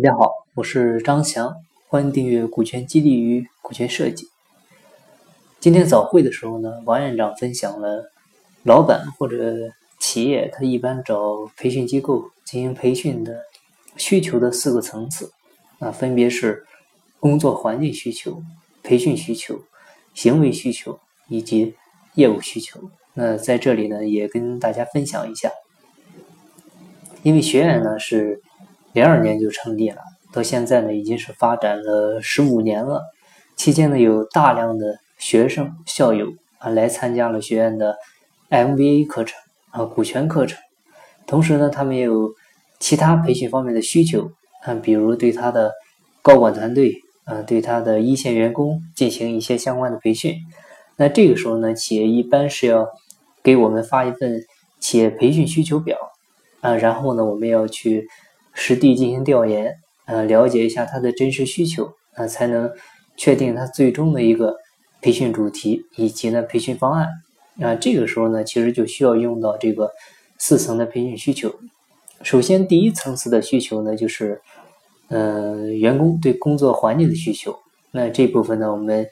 大家好，我是张翔，欢迎订阅《股权激励与股权设计》。今天早会的时候呢，王院长分享了老板或者企业他一般找培训机构进行培训的需求的四个层次啊，分别是工作环境需求、培训需求、行为需求以及业务需求。那在这里呢，也跟大家分享一下，因为学院呢是。零二年就成立了，到现在呢已经是发展了十五年了。期间呢有大量的学生校友啊来参加了学院的 MBA 课程啊股权课程，同时呢他们也有其他培训方面的需求啊，比如对他的高管团队啊对他的一线员工进行一些相关的培训。那这个时候呢企业一般是要给我们发一份企业培训需求表啊，然后呢我们要去。实地进行调研，呃，了解一下他的真实需求，啊，才能确定他最终的一个培训主题以及呢培训方案。啊，这个时候呢，其实就需要用到这个四层的培训需求。首先，第一层次的需求呢，就是，呃，员工对工作环境的需求。那这部分呢，我们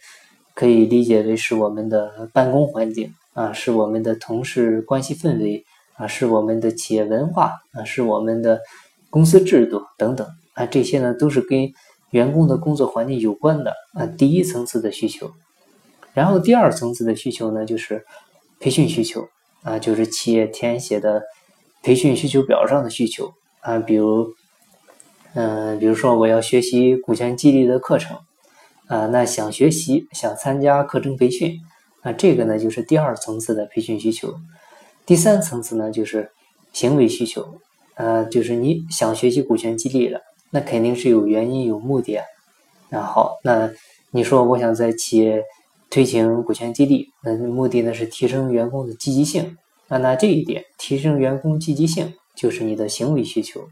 可以理解为是我们的办公环境啊，是我们的同事关系氛围啊，是我们的企业文化啊，是我们的。公司制度等等啊，这些呢都是跟员工的工作环境有关的啊。第一层次的需求，然后第二层次的需求呢，就是培训需求啊，就是企业填写的培训需求表上的需求啊，比如，嗯，比如说我要学习股权激励的课程啊，那想学习想参加课程培训啊，这个呢就是第二层次的培训需求。第三层次呢就是行为需求。呃，就是你想学习股权激励了，那肯定是有原因有目的啊。那好，那你说我想在企业推行股权激励，那目的呢是提升员工的积极性。那那这一点，提升员工积极性就是你的行为需求。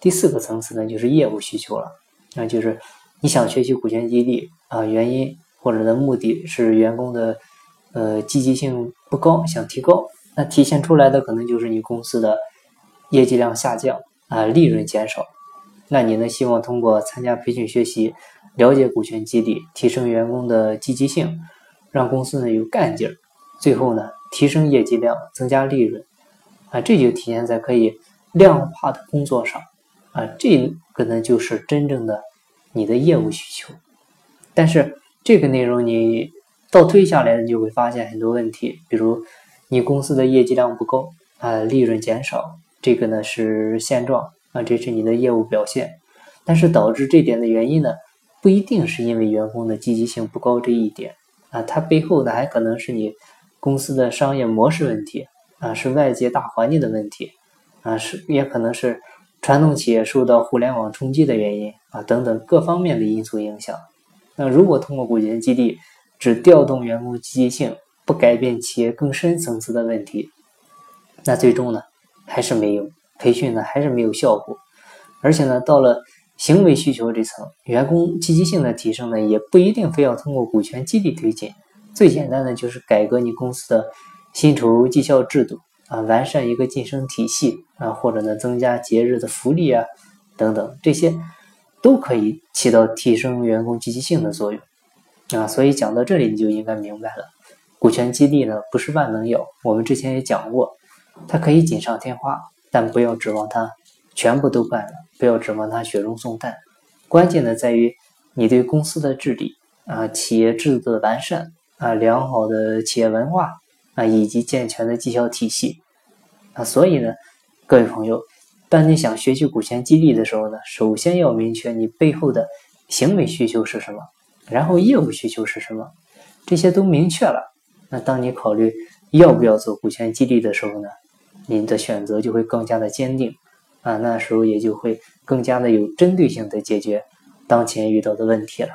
第四个层次呢，就是业务需求了。那就是你想学习股权激励啊，原因或者的目的是员工的呃积极性不高，想提高。那体现出来的可能就是你公司的。业绩量下降啊，利润减少，那你呢？希望通过参加培训学习，了解股权激励，提升员工的积极性，让公司呢有干劲儿，最后呢提升业绩量，增加利润啊，这就体现在可以量化的工作上啊，这个呢就是真正的你的业务需求。但是这个内容你倒推下来，你就会发现很多问题，比如你公司的业绩量不够啊，利润减少。这个呢是现状啊，这是你的业务表现，但是导致这点的原因呢，不一定是因为员工的积极性不高这一点啊，它背后呢还可能是你公司的商业模式问题啊，是外界大环境的问题啊，是也可能是传统企业受到互联网冲击的原因啊等等各方面的因素影响。那如果通过股权激励只调动员工积极性，不改变企业更深层次的问题，那最终呢？还是没有培训呢，还是没有效果。而且呢，到了行为需求这层，员工积极性的提升呢，也不一定非要通过股权激励推进。最简单的就是改革你公司的薪酬绩效制度啊，完善一个晋升体系啊，或者呢，增加节日的福利啊，等等，这些都可以起到提升员工积极性的作用啊。所以讲到这里，你就应该明白了，股权激励呢，不是万能药。我们之前也讲过。它可以锦上添花，但不要指望它全部都办了，不要指望它雪中送炭。关键的在于你对公司的治理啊、企业制度的完善啊、良好的企业文化啊，以及健全的绩效体系啊。所以呢，各位朋友，当你想学习股权激励的时候呢，首先要明确你背后的行为需求是什么，然后业务需求是什么，这些都明确了，那当你考虑要不要做股权激励的时候呢？您的选择就会更加的坚定，啊，那时候也就会更加的有针对性的解决当前遇到的问题了。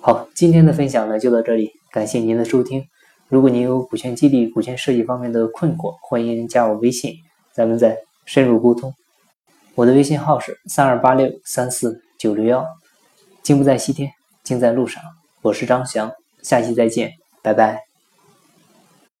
好，今天的分享呢就到这里，感谢您的收听。如果您有股权激励、股权设计方面的困惑，欢迎加我微信，咱们再深入沟通。我的微信号是三二八六三四九六幺，金不在西天，金在路上。我是张翔，下期再见，拜拜。